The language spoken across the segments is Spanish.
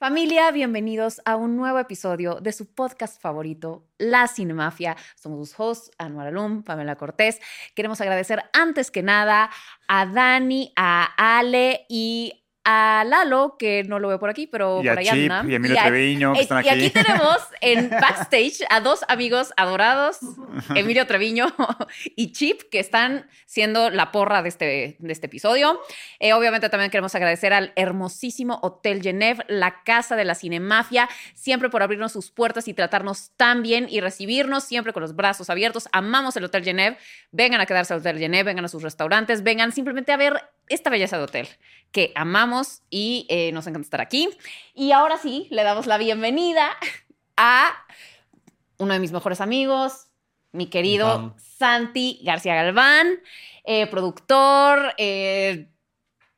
Familia, bienvenidos a un nuevo episodio de su podcast favorito, La Cinemafia. Somos sus hosts, Anuar Alum, Pamela Cortés. Queremos agradecer antes que nada a Dani, a Ale y a Lalo, que no lo veo por aquí, pero Y por a ahí Chip anda. y a Emilio Y a- Treviño, que eh, están Y aquí aquí. tenemos en backstage a dos amigos adorados, Emilio Treviño y Chip, que están siendo la porra de este, de este episodio. Eh, obviamente también queremos agradecer al hermosísimo Hotel Genève, la casa de la cinemafia, siempre por abrirnos sus puertas y tratarnos tan bien y recibirnos siempre con los brazos abiertos. Amamos el Hotel Genève. Vengan a quedarse al Hotel Genève, vengan a sus restaurantes, vengan simplemente a ver esta belleza de hotel que amamos y eh, nos encanta estar aquí. Y ahora sí, le damos la bienvenida a uno de mis mejores amigos, mi querido. Santi García Galván, eh, productor, eh,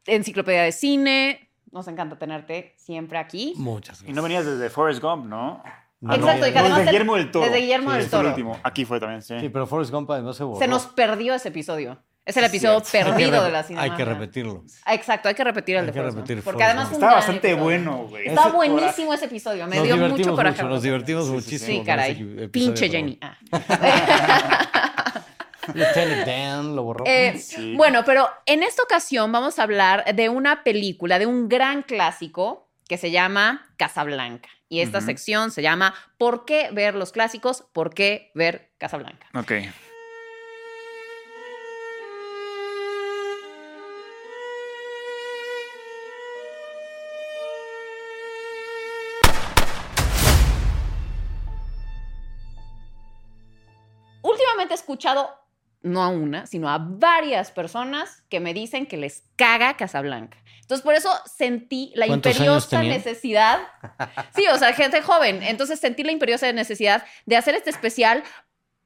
enciclopedia de cine. Nos encanta tenerte siempre aquí. Muchas Y gracias. no venías desde Forrest Gump, ¿no? No, Exacto, no, y que además desde Guillermo del Toro. desde Guillermo Sí, del el Toro. último. Aquí fue también, sí. Sí, pero Forrest Gump además se borró. Se nos perdió ese episodio. Es el episodio. Hay perdido de la Hay cinemafia. que repetirlo. Exacto, hay que repetir el Hay de Forrest repetir Porque Forrest además un Estaba gran bastante episodio. bueno, güey. Está Ese buenísimo ese episodio. Me nos dio mucho coraje. mucho, nos divertimos Sí, sí, sí. muchísimo. Sí, caray. Pinche Jenny. Ah. bueno. Lieutenant Dan lo borró. Eh, Sí. Bueno, pero en esta ocasión vamos a hablar de una película, de un gran clásico que se llama Casablanca. Y esta sección se llama ¿Por qué ver los clásicos? ¿Por qué ver Casablanca? Ok. He escuchado, no a una, sino a varias personas que me dicen que les caga Casablanca. Entonces, por eso sentí la ¿Cuántos años imperiosa necesidad. Sí, o sea, gente joven. Entonces sentí la imperiosa necesidad de hacer este especial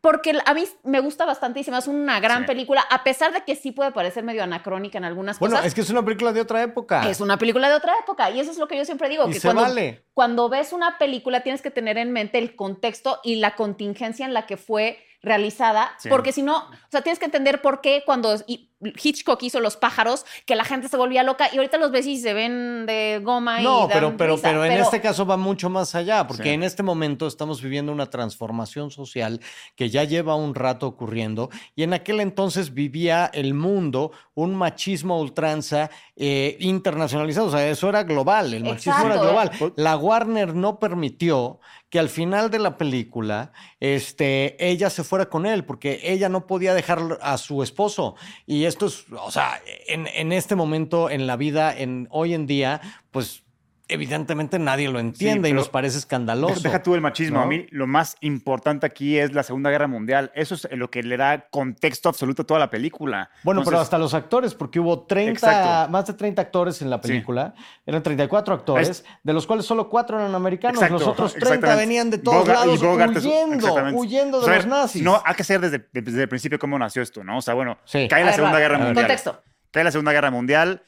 porque a mí me gusta bastante y se me hace una gran Sí. película, a pesar de que sí puede parecer medio anacrónica en algunas Bueno, cosas. es que es una película de otra época. Es una película de otra época y eso es lo que yo siempre digo, y que se cuando, vale. cuando ves una película tienes que tener en mente el contexto y la contingencia en la que fue realizada, Sí. porque si no, o sea, tienes que entender por qué cuando y- Hitchcock hizo Los pájaros, que la gente se volvía loca y ahorita los ves y se ven de goma y No, dan pero, pero, risa, pero en este caso va mucho más allá, porque Sí. en este momento estamos viviendo una transformación social que ya lleva un rato ocurriendo y en aquel entonces vivía el mundo un machismo a ultranza eh, internacionalizado, o sea, eso era global, el machismo Exacto, era ¿eh? global. La Warner no permitió que al final de la película este, ella se fuera con él, porque ella no podía dejar a su esposo. Y esto es, o sea, en, en este momento, en la vida, en hoy en día, pues evidentemente nadie lo entiende y nos parece escandaloso. Deja, deja tú el machismo. ¿no? A mí lo más importante aquí es la Segunda Guerra Mundial. Eso es lo que le da contexto absoluto a toda la película. Bueno, pero hasta los actores, porque hubo 30, Exacto. más de 30 actores en la Sí. película, eran 34 actores, de los cuales solo 4 eran americanos, Exacto, los otros 30 exactamente. venían de todos lados Bogart huyendo, huyendo de O sea, los nazis. No, hay que ser desde, desde el principio cómo nació esto, ¿no? O sea, bueno, Sí. cae la Segunda Guerra. Mundial. Contexto. Cae la Segunda Guerra Mundial.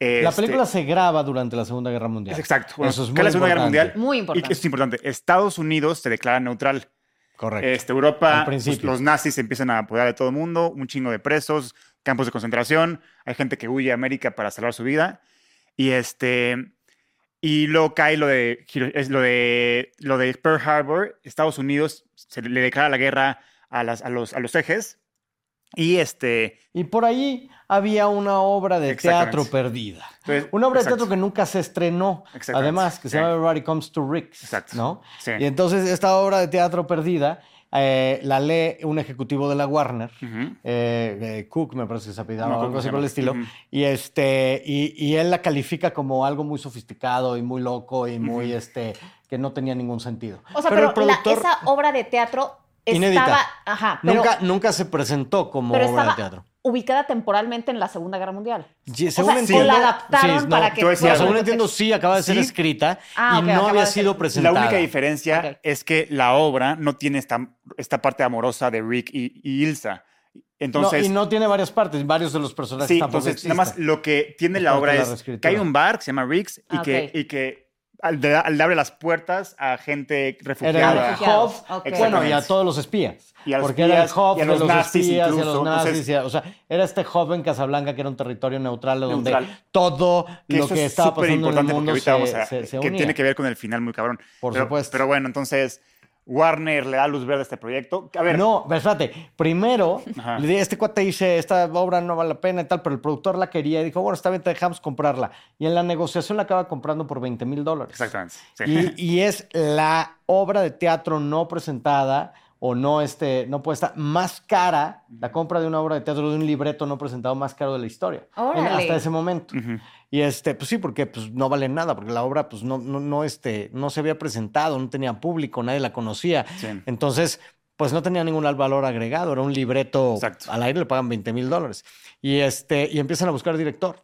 La este, película se graba durante la Segunda Guerra Mundial. Es exacto. Bueno, Eso es muy la Segunda Guerra importante. Mundial. Muy importante. es importante. Estados Unidos se declara neutral. Correcto. Este, Europa, pues, los nazis se empiezan a apoderar de todo el mundo, un chingo de presos, campos de concentración, hay gente que huye a América para salvar su vida. Y este y luego cae lo de Hiro- es lo de lo de Pearl Harbor, Estados Unidos se le declara la guerra a, las, a los a los ejes y este Y por ahí había una obra de teatro perdida. entonces, Una obra de teatro que nunca se estrenó, además, que se sí. llama Everybody Comes to Rick's, Exacto, ¿no? sí. Y entonces esta obra de teatro perdida eh, la lee un ejecutivo de la Warner, eh, eh, Cook me parece que se apellidaba, No algo así por el estilo, y, este, y, y él la califica como algo muy sofisticado y muy loco y muy, este, que no tenía ningún sentido. O sea, Pero pero, el la- productor esa obra de teatro Inédita. estaba, ajá, pero, nunca, nunca se presentó como pero obra estaba de teatro. Ubicada temporalmente en la Segunda Guerra Mundial. Sea, según o entiendo, la adaptaron sí, no, para que decía, fuera según entiendo, sí, acaba de ser Sí. escrita Ah, y ok, no había ser- sido La presentada. única diferencia es que la obra no tiene esta, esta parte amorosa de Rick y, y Ilsa. Entonces, no, y no tiene varias partes, varios de los personajes Sí, tampoco entonces nada más lo que tiene la obra la es que hay un bar que se llama Riggs y, Ah, que, ok. y que al- le, le abre las puertas a gente Era refugiada. el Refugiados, hub, ok. bueno, y a todos los espías. Y a los porque era el espías, hub y a de los los nazis espías y a incluso, los nazis. entonces- y a- o sea, era este hub en Casablanca que era un territorio neutral donde Neutral. todo Que lo que es estaba súper pasando en el importante mundo porque ahorita se, vamos a, se- se que unía. tiene que ver con el final muy cabrón. Por Pero- supuesto. Pero bueno, entonces Warner le da luz verde a este proyecto. A ver, No, pero espérate. Primero, Ajá. le dije, este cuate dice, esta obra no vale la pena y tal, pero el productor la quería y dijo, bueno, está bien, te dejamos comprarla. Y en la negociación la acaba comprando por 20 mil dólares. exactamente. sí. Y, y es la obra de teatro no presentada o no, este, no puesta más cara, la compra de una obra de teatro de un libreto no presentado más caro de la historia. En- hasta ese momento. Y este, pues sí, porque pues, no vale nada, porque la obra pues, no, no, no, este, no se había presentado, no tenía público, nadie la conocía. Sí. Entonces, pues no tenía ningún valor agregado, era un libreto Exacto. al aire, le pagan 20 mil dólares. Y, este, y empiezan a buscar director.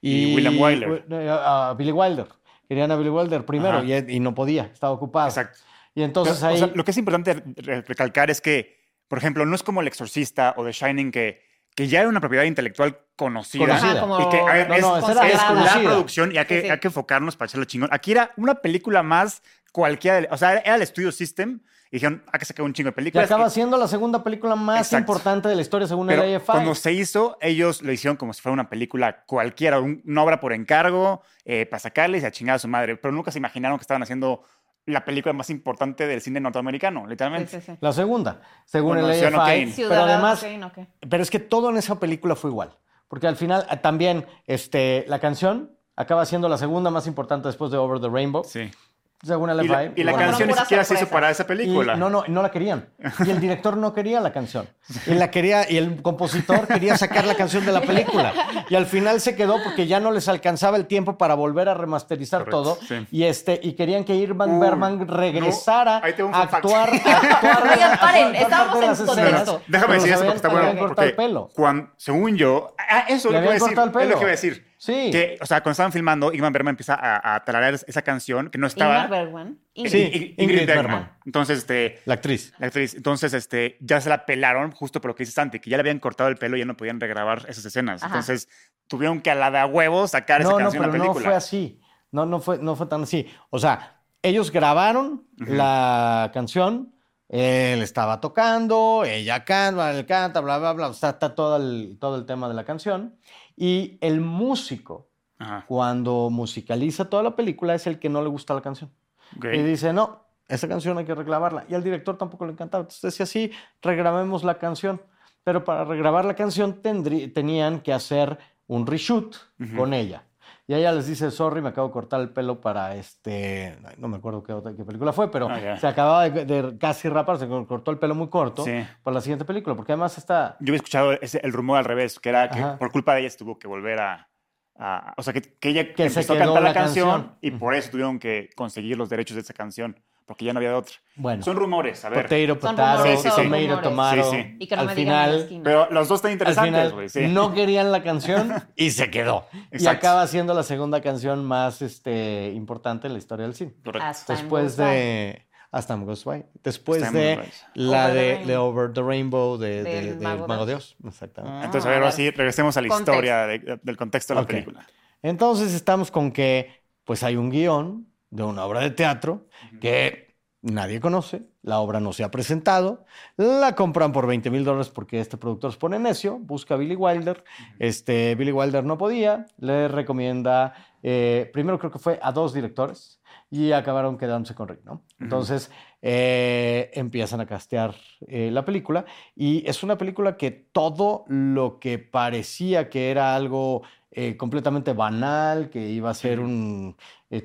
Y William Wyler. eh, A Billy Wilder. Querían a Billy Wilder primero y, y no podía, estaba ocupado. Exacto. Y entonces Pero, o ahí... sea, lo que es importante re- recalcar es que, por ejemplo, no es como El Exorcista o The Shining que, que ya era una propiedad intelectual conocida. Como Y que a ver, No, es, no, es la producción y hay que, Sí, sí. hay que enfocarnos para echarlo chingón. Aquí era una película más cualquiera. de- o sea, era el Studio System y dijeron, hay que sacar un chingo de películas. acaba Y- siendo la segunda película más Exacto. importante de la historia según pero el AFI. cuando se hizo, ellos lo hicieron como si fuera una película cualquiera, un- una obra por encargo, eh, para sacarles y a chingar a su madre. Pero nunca se imaginaron que estaban haciendo la película más importante del cine norteamericano, Sí, literalmente. sí, sí. La segunda, según Bueno, el Ciudadano AFI. Kane. Pero Ciudadano además, Kane, pero es que todo en esa película fue igual. Porque al final eh, también este, la canción acaba siendo la segunda más importante después de Over the Rainbow, Sí. Según el Y la, y la Bueno, canción ni siquiera se hizo para esa Y película. no, no, no la querían. Y el director no quería la canción. Y la quería, y el compositor quería sacar la canción de la película. Y al final se quedó porque ya no les alcanzaba el tiempo para volver a remasterizar Correcto, todo. sí. Y este, y querían que Irvan Uy, Bergman regresara no, ahí tengo un a actuar, a actuar. Oigan, paren, estábamos en escenas, contexto. Déjame decir eso porque está bueno. Porque el pelo. cuando, según yo, ah, eso Le es lo que iba a decir. Es lo que iba a decir. Sí. Que, o sea, cuando estaban filmando, Igman Bergman empieza a, a tararear esa canción que no estaba. Ingmar Bergman. Eh, Sí, Ingrid. Ingrid Bergman. Bergman. Entonces, este, La actriz. la actriz, entonces, este, ya se la pelaron justo por lo que dices antes, que ya le habían cortado el pelo y ya no podían regrabar esas escenas. Ajá. Entonces, tuvieron que a la de a huevo sacar esa No, no, canción pero a la no película. fue así. No, no fue, no fue tan así. O sea, ellos grabaron la canción, él estaba tocando, ella canta, él canta, bla, bla, bla. Está, está todo, el, todo el tema de la canción. Y el músico, Ajá. cuando musicaliza toda la película, es el que no le gusta la canción. Y dice, no, esa canción hay que regrabarla. Y al director tampoco le encantaba. Entonces decía, sí, regrabemos la canción. Pero para regrabar la canción tendrí- tenían que hacer un reshoot Ujú. con ella. Y ella les dice, sorry, me acabo de cortar el pelo para este, no me acuerdo qué, otra, qué película fue, pero Ah, se acababa de, de casi rapar, se cortó el pelo muy corto Sí. para la siguiente película, porque además está... Yo había escuchado ese- el rumor al revés, que era que Ajá. por culpa de ella tuvo que volver a. a- o sea, que, que ella Que empezó a cantar la, la canción, canción. y por eso tuvieron que conseguir los derechos de esa canción, porque ya no había de otra. Bueno, Son rumores, a ver. potato, potato, Sí, sí, sí. tomato, sí. Y que no Al me la final. Pero los dos están al interesantes, final güey. Sí. no querían la canción y se quedó. Y Exacto. acaba siendo la segunda canción más este, importante en la historia del cine. Correcto. Después de As Time Goes By. Después Time de la Over de, de Over the Rainbow de, de- Mago Mago, Dios. Dios. Exactamente. Entonces, a Ah, ver, a ahora ver. sí, regresemos a la Contexto. historia de- del contexto de la película. Entonces estamos con que pues hay un guion de una obra de teatro que nadie conoce, la obra no se ha presentado, la compran por 20 mil dólares porque este productor se pone necio, busca a Billy Wilder, este, Billy Wilder no podía, le recomienda, eh, primero creo que fue a dos directores y acabaron quedándose con Rick, ¿no? Entonces eh, empiezan a castear eh, la película y es una película que todo lo que parecía que era algo eh, completamente banal, que iba a ser un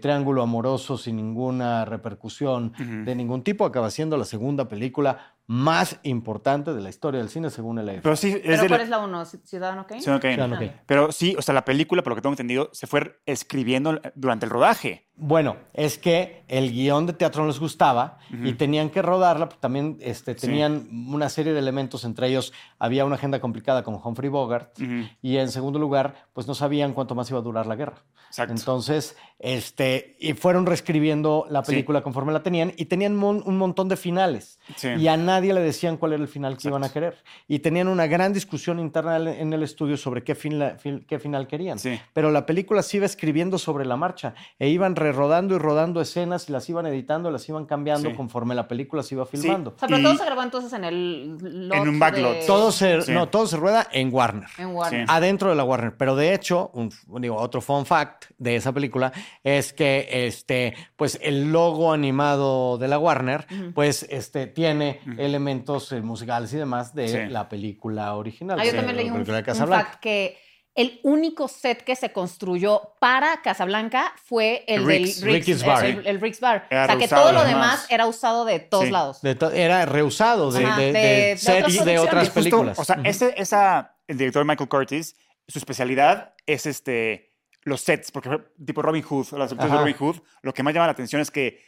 triángulo amoroso sin ninguna repercusión de ningún tipo, acaba siendo la segunda película más importante de la historia del cine según el AFI. Pero sí, es ¿Pero de cuál la- es la uno? ¿Ciudadano Kane? Ciudadano Kane. Ciudadano Kane. Pero sí, o sea, la película, por lo que tengo entendido, se fue escribiendo durante el rodaje. Bueno, es que el guion de teatro no les gustaba y tenían que rodarla, porque también este, Sí. tenían una serie de elementos, entre ellos había una agenda complicada con Humphrey Bogart Ujú. y en segundo lugar, pues no sabían cuánto más iba a durar la guerra. Exacto. Entonces, este, y fueron reescribiendo la Sí. película conforme la tenían y tenían mon- un montón de finales. Sí. Y a nadie le decían cuál era el final que iban a querer. Y tenían una gran discusión interna en el estudio sobre qué, fin- fin- qué final querían. Sí. Pero la película se iba escribiendo sobre la marcha e iban re- rerodando y rodando escenas y las iban editando, las iban cambiando Sí. conforme la película se iba filmando. O sea, pero Y- todo se grabó entonces en el lot En un backlot. de- Todo se, Sí. no, todo se rueda en Warner. en Warner. Sí. Adentro de la Warner. Pero de hecho, un, digo, otro fun fact de esa película es que este, pues el logo animado de la Warner, pues este, tiene elementos eh, musicales y demás de Sí. la película original. Ah, yo también leí un, fact que el único set que se construyó para Casablanca fue el Rick's- del Rick's, Rick's el- Bar. El, el Rick's Bar. Era o sea, que todo lo demás era usado de todos Sí. lados. De to- era reusado de, Ajá, de- de- de de sets otras de otras producciones. Justo, películas. o sea, ese, esa, el director Michael Curtis, su especialidad es este, los sets, porque tipo Robin Hood, las películas de. Robin Hood, lo que más llama la atención es que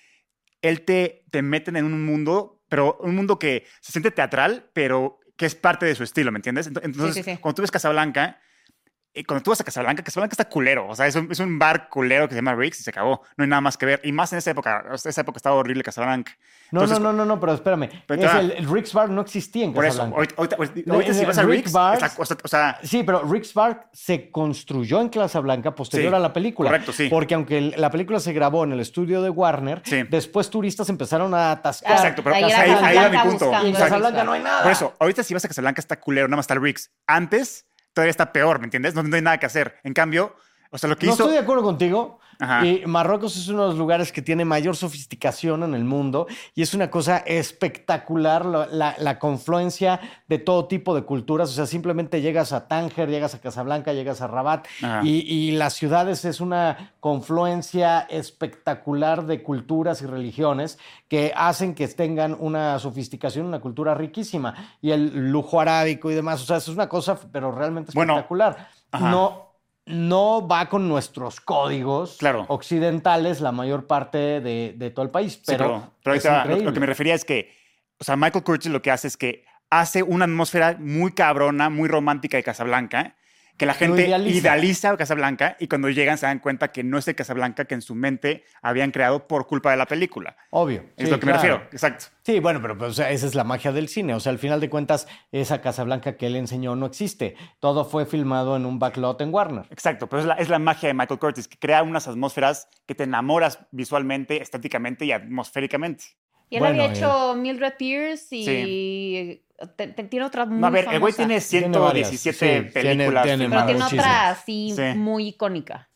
él te, te meten en un mundo, pero un mundo que se siente teatral, pero que es parte de su estilo, ¿me entiendes? Ento- Entonces, sí, sí. cuando tú ves Casablanca, eh, cuando tú vas a Casablanca, Casablanca está culero, o sea, es un, es un bar culero que se llama Riggs y se acabó, no hay nada más que ver, y más en esa época, esa época estaba horrible Casablanca. no, Entonces, no, no, no, no, pero espérame. Pero Es el, el Rick's Bar no existía en Por eso, Casablanca. ahorita, ahorita- ahorita- ahorita si vas a Riggs, Bars- está- o sea, o sea, Sí, pero Rick's Bar se construyó en Casablanca posterior Sí, a la película. correcto, sí. Porque aunque el- la película se grabó en el estudio de Warner, Sí. después turistas empezaron a atascar. Exacto, pero Ahí ahí- mi Casablanca punto. Y en Casablanca no hay Bar. nada. Por eso, ahorita si vas a Casablanca está culero, nada más está el Riggs. Antes todavía está peor, ¿me entiendes? No, no hay nada que hacer. En cambio, o sea, lo que No hizo... estoy de acuerdo contigo. Ajá. Y Marruecos es uno de los lugares que tiene mayor sofisticación en el mundo y es una cosa espectacular la, la- la confluencia de todo tipo de culturas. O sea, simplemente llegas a Tánger, llegas a Casablanca, llegas a Rabat y, y las ciudades es una confluencia espectacular de culturas y religiones que hacen que tengan una sofisticación, una cultura riquísima y el lujo arábico y demás. O sea, es una cosa, pero realmente Bueno, espectacular. ajá. No, no va con nuestros códigos Claro. occidentales la mayor parte de, de todo el país. Sí, Pero, pero es ahorita lo, increíble. lo que me refería es que, o sea, Michael Curtis lo que hace es que hace una atmósfera muy cabrona, muy romántica de Casablanca, que la gente idealiza. idealiza Casablanca y cuando llegan se dan cuenta que no es el Casablanca que en su mente habían creado por culpa de la película. Obvio. Es sí, lo que me refiero, exacto. Sí, bueno, pero pues, o sea, esa es la magia del cine. O sea, al final de cuentas, esa Casablanca que él enseñó no existe. Todo fue filmado en un backlot en Warner. Exacto, pero es la, es la magia de Michael Curtis, que crea unas atmósferas que te enamoras visualmente, estéticamente y atmosféricamente. Y él Bueno, había eh. hecho Mildred Pierce y te- te- tiene otra muy No, a ver, el güey tiene Tiene varias, 117 sí, tiene- películas. tiene Pero filmadas. tiene muchísimas. otra así Sí. muy icónica.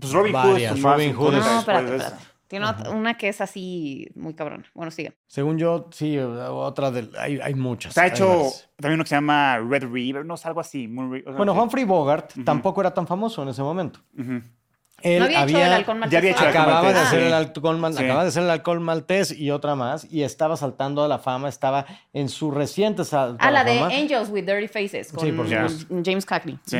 Pues Robin Hood Varias, es su más Robin Hood icónica es- No, después espérate, espérate. Tiene ot- una que es así muy cabrona. Bueno, sigue. Según yo, sí, otra de. Hay, hay muchas. Se ha hecho también uno que se llama Red River, no sé, algo así. muy- o sea, Bueno, sí. Humphrey Bogart tampoco era tan famoso en ese momento. Ujú. Él ¿No había, hecho el halcón maltés? ya había hecho el halcón acababa de hacer el alcohol, mal- Sí. acababa de hacer el alcohol maltés y otra más y estaba saltando a la fama, estaba en su reciente salto Ah, a la de fama. Angels with Dirty Faces con Sí, por supuesto. James Cagney. Sí.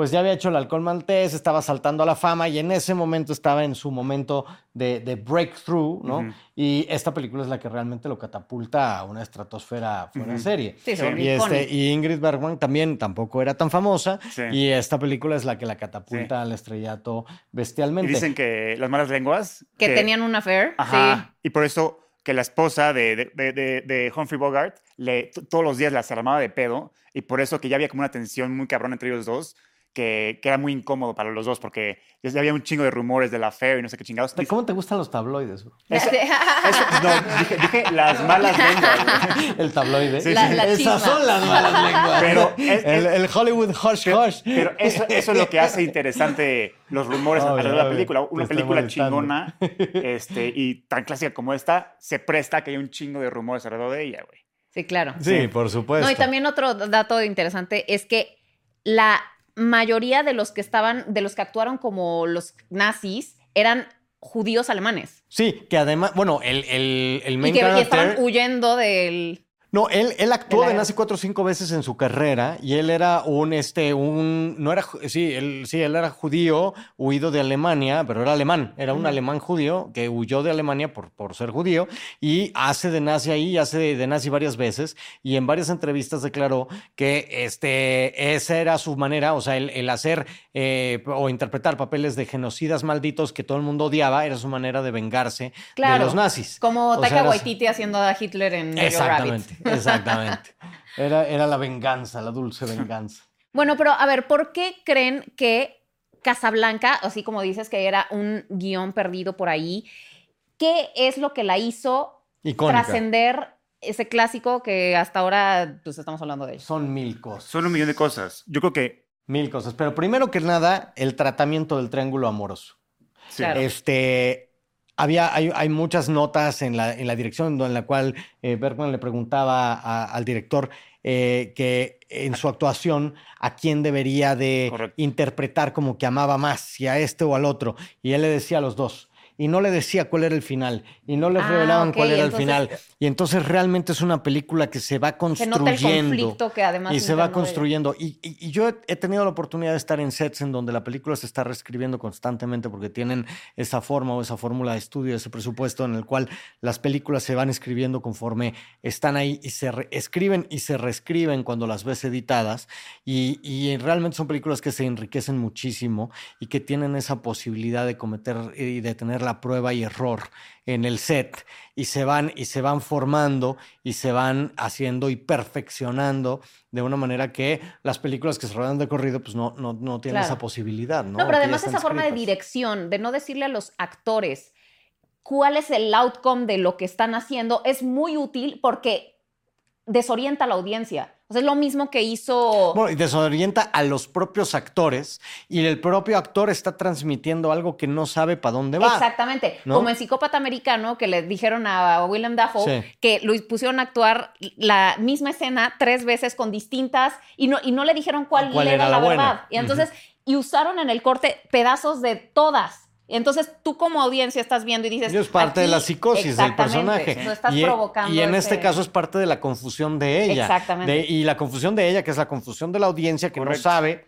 Pues ya había hecho el alcohol maltés, estaba saltando a la fama y en ese momento estaba en su momento de, de breakthrough, ¿no? Y esta película es la que realmente lo catapulta a una estratosfera fuera de serie. Sí, se volvió y, este, y Ingrid Bergman también tampoco era tan famosa Sí. y esta película es la que la catapulta Sí. al estrellato Y bestialmente. dicen que las malas lenguas. Que tenían un affair. Ajá. Y por eso que la esposa de, de, de- de- de Humphrey Bogart le, todos los días la se armaba de pedo. Y por eso que ya había como una tensión muy cabrón entre ellos dos. Que, que era muy incómodo para los dos porque ya había un chingo de rumores de la affair y no sé qué chingados. ¿De ¿Cómo te gustan los tabloides? güey? Sí. Eso- Eso, no, dije, dije las malas lenguas. El tabloide. Sí, La- sí. la Esas son las malas lenguas. Pero es- el, Hollywood hush Pero, hush. pero eso, eso es lo que hace interesante los rumores Obvio, alrededor de la película. Una película chingona este, y tan clásica como esta se presta a que haya un chingo de rumores alrededor de ella, güey. Sí, claro. Sí, por supuesto. No, y también otro dato interesante es que la mayoría de los que estaban, de los que actuaron como los nazis, eran judíos alemanes. Sí, que además, bueno, el, el, el Y que y estaban huyendo del. No, él, él actuó De nazi cuatro o cinco veces en su carrera y él era un, este, un, no era, sí, él, sí, él era judío, huido de Alemania, pero era alemán, era un alemán judío que huyó de Alemania por, por ser judío y hace de nazi ahí, hace de, de nazi varias veces y en varias entrevistas declaró que este, esa era su manera, o sea, el, el hacer eh, o interpretar papeles de genocidas malditos que todo el mundo odiaba, era su manera de vengarse Claro. de los nazis. Como O sea, Taika Waititi haciendo a Hitler en Exactamente, Rabbit. Exactamente. Era, era la venganza, la dulce venganza. Bueno, pero a ver, ¿por qué creen que Casablanca, así como dices que era un guion perdido por ahí, ¿qué es lo que la hizo Icónica. trascender ese clásico que hasta ahora pues estamos hablando de él? Son mil cosas. Son un millón de cosas. Yo creo que Mil cosas. Pero primero que nada, el tratamiento del triángulo amoroso. sí. Claro. Este, había, hay, hay muchas notas en la, en la dirección en la cual eh, Bergman le preguntaba a- al director eh, que en su actuación a quién debería de Correcto. interpretar como que amaba más, si a este o al otro. Y él le decía a los dos. Y no le decía cuál era el final. Y no les Ah, revelaban ok, cuál era el entonces- final. Y entonces realmente es una película que se va construyendo. nota el conflicto que además... Y se va construyendo. Y, y- y yo he, tenido la oportunidad de estar en sets en donde la película se está reescribiendo constantemente porque tienen esa forma o esa fórmula de estudio, ese presupuesto en el cual las películas se van escribiendo conforme están ahí y se escriben y se reescriben cuando las ves editadas. Y, y realmente son películas que se enriquecen muchísimo y que tienen esa posibilidad de cometer y de tener la prueba y error en el set y se van y se van formando y se van haciendo y perfeccionando de una manera que las películas que se rodan de corrido pues no, no, no tienen Claro. esa posibilidad, ¿no? No, pero además esa forma de dirección, de no decirle a los actores cuál es el outcome de lo que están haciendo, es muy útil porque desorienta a la audiencia. O sea, es lo mismo que hizo... Bueno, y desorienta a los propios actores y el propio actor está transmitiendo algo que no sabe para dónde va. Exactamente. ¿no? Como en Psicópata Americano, que le dijeron a William Dafoe Sí. que lo pusieron a actuar la misma escena tres veces con distintas y no, y no le dijeron cuál, ¿Cuál era, era la, verdad. Y entonces, y usaron en el corte pedazos de todas. Y entonces tú como audiencia estás viendo y dices... Y es parte de la psicosis del personaje. Estás y, provocando y en ese- este caso es parte de la confusión de ella. Exactamente. De- y la confusión de ella, que es la confusión de la audiencia que Correcto. no sabe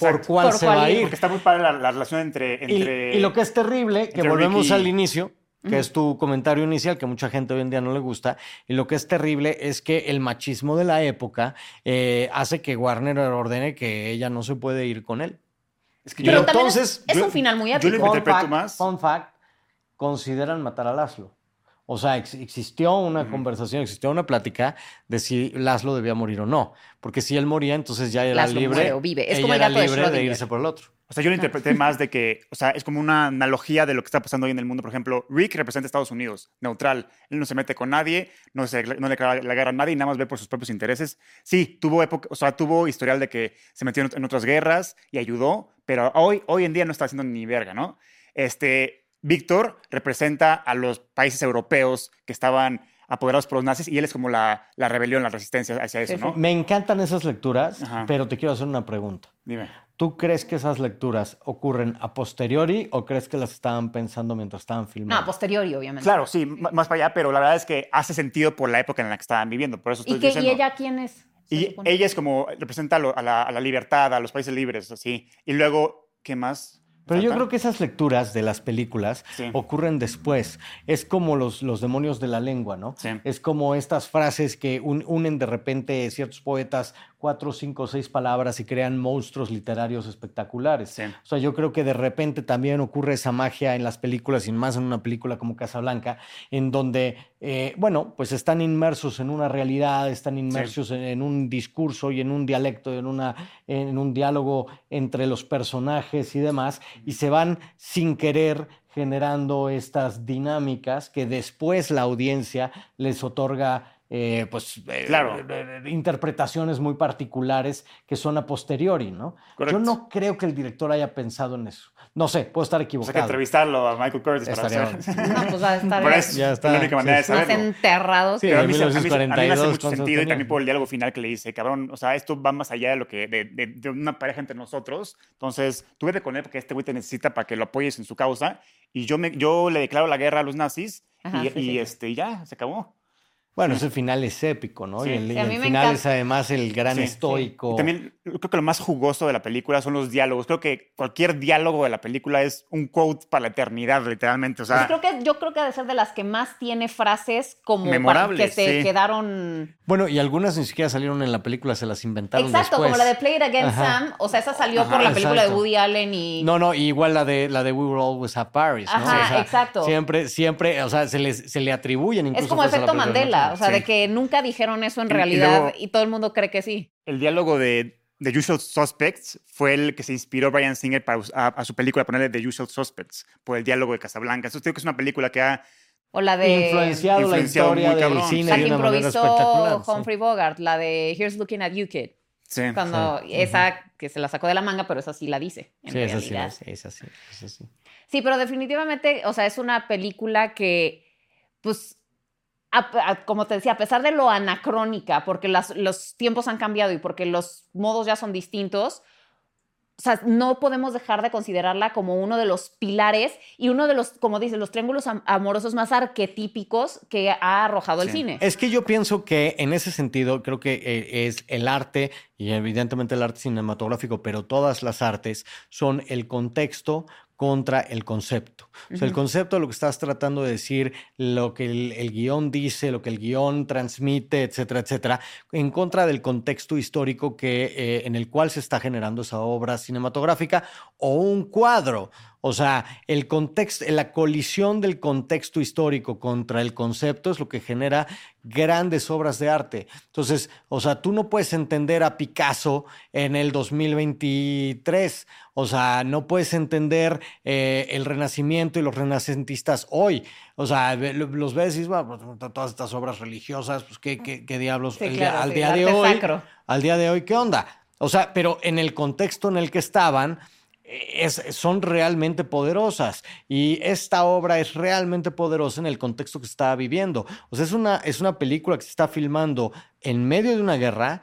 por cuál Por se cuál va a ir. Porque está muy padre la, la relación entre... Y, entre y lo que es terrible, que volvemos al inicio, que es tu comentario inicial, que mucha gente hoy en día no le gusta, y lo que es terrible es que el machismo de la época eh, hace que Warner ordene que ella no se puede ir con él. Es que Pero yo, es- entonces, es, yo- un final muy yo épico. lo Fun interpreto fact, más. fun fact, consideran matar a Laszlo. O sea, ex- existió una conversación, existió una plática de si Laszlo debía morir o no. Porque si él moría, entonces ya era Laszlo libre. muere o vive. Es como el era gato de libre de, Schrödinger. irse por el otro. O sea, yo lo interpreté más de que, o sea, es como una analogía de lo que está pasando hoy en el mundo. Por ejemplo, Rick representa a Estados Unidos, neutral. Él no se mete con nadie, no, se, no le declara la guerra a nadie y nada más ve por sus propios intereses. Sí, tuvo época, o sea, tuvo historial de que se metió en otras guerras y ayudó, pero hoy, hoy en día no está haciendo ni verga, ¿no? Este, Víctor representa a los países europeos que estaban apoderados por los nazis y él es como la, la rebelión, la resistencia hacia eso, Sí, ¿no? Me encantan esas lecturas, Ajá. pero te quiero hacer una pregunta. Dime. ¿Tú crees que esas lecturas ocurren a posteriori o crees que las estaban pensando mientras estaban filmando? No, posteriori, obviamente. Claro, sí, más para allá, pero la verdad es que hace sentido por la época en la que estaban viviendo, por eso estoy ¿Y, qué, diciendo. ¿Y ella quién es? Y supone? ella es como, representa a, lo- a la, a la libertad, a los países libres, así. Y luego, ¿qué más? Pero yo creo que esas lecturas de las películas Sí. ocurren después. Es como los, los demonios de la lengua, ¿no? Sí. Es como estas frases que un- unen de repente ciertos poetas cuatro, cinco, seis palabras y crean monstruos literarios espectaculares. Sí. O sea, yo creo que de repente también ocurre esa magia en las películas y más en una película como Casablanca, en donde, eh, bueno, pues están inmersos en una realidad, están inmersos en, en un discurso y en un dialecto, en, una, en un diálogo entre los personajes y demás, y se van sin querer generando estas dinámicas que después la audiencia les otorga. Eh, pues eh, Claro. eh, eh, interpretaciones muy particulares que son a posteriori, ¿no? Correcto. Yo no creo que el director haya pensado en eso. No sé, puedo estar O sea, que equivocado. entrevistarlo a Michael Curtis para Estaría- saber. No, pues va a estar Por eso, Ya es la está, única manera sí, de saberlo. enterrados. Sí, Pero a mí, se- a mí me hace 1942, mucho ¿cuántos sentido y también por el diálogo final que le dice, cabrón, o sea, esto va más allá de lo que de, de- de una pareja entre nosotros. Entonces, tú vete con él porque este güey te necesita para que lo apoyes en su causa y yo me yo le declaro la guerra a los nazis Ajá, y, sí, y, sí. este y ya se acabó. Bueno, ese final es épico, ¿no? Sí. Y el, Sí, final es además el gran Sí, sí. estoico. Y también creo que lo más jugoso de la película son los diálogos. Creo que cualquier diálogo de la película es un quote para la eternidad, literalmente. O sea, Pues creo que, yo creo que ha de ser de las que más tiene frases como para- Memorables, que se sí. quedaron. Bueno, y algunas ni siquiera salieron en la película, se las inventaron Exacto, después. como la de Play It Again Ajá. Sam. O sea, esa salió Ajá, por la película exacto. de Woody Allen y. No, no, y igual la de la de We Were Always at Paris, ¿no? Ajá, O sea, exacto. Siempre, siempre, o sea, se, les, se le atribuyen incluso es como efecto película, o sea, Sí. de que nunca dijeron eso en Y- y realidad luego- y todo el mundo cree que sí. el diálogo de The Usual Suspects fue el que se inspiró Brian Singer para, a, a, su película ponerle The Usual Suspects por el diálogo de Casablanca. Entonces, digo que es una película que ha o la de... Influenciado, influenciado la historia muy del cabrón. cine La de que una manera improvisó espectacular. sí. Humphrey Bogart, la de Here's Looking at You Kid. Sí. Cuando Sí. esa que se la sacó de la manga, pero esa sí la dice. En Sí, esa sí, realidad. esa sí, esa sí. Sí, pero definitivamente, o sea, es una película que, pues, a- a- como te decía, a pesar de lo anacrónica, porque las- los tiempos han cambiado y porque los modos ya son distintos, o sea, no podemos dejar de considerarla como uno de los pilares y uno de los, como dices, los triángulos am- amorosos más arquetípicos que ha arrojado el cine. Es que yo pienso que en ese sentido creo que eh, es el arte y evidentemente el arte cinematográfico, pero todas las artes son el contexto contra el concepto. O sea, el concepto lo que estás tratando de decir, lo que el, el guion dice, lo que el guion transmite, etcétera, etcétera, en contra del contexto histórico que, eh, en el cual se está generando esa obra cinematográfica o un cuadro. O sea, el contexto, la colisión del contexto histórico contra el concepto es lo que genera grandes obras de arte. Entonces, o sea, tú no puedes entender a Picasso en el 2023. O sea, no puedes entender eh, el Renacimiento y los renacentistas hoy. O sea, los ves y dices, "Bueno, pues, todas estas obras religiosas, pues qué, qué- qué diablos. Sí, El día- claro, al sí, día de hoy, sacro. al día de hoy, ¿qué onda? O sea, pero en el contexto en el que estaban, es- son realmente poderosas. Y esta obra es realmente poderosa en el contexto que se estaba viviendo. O sea, es una, es una película que se está filmando en medio de una guerra.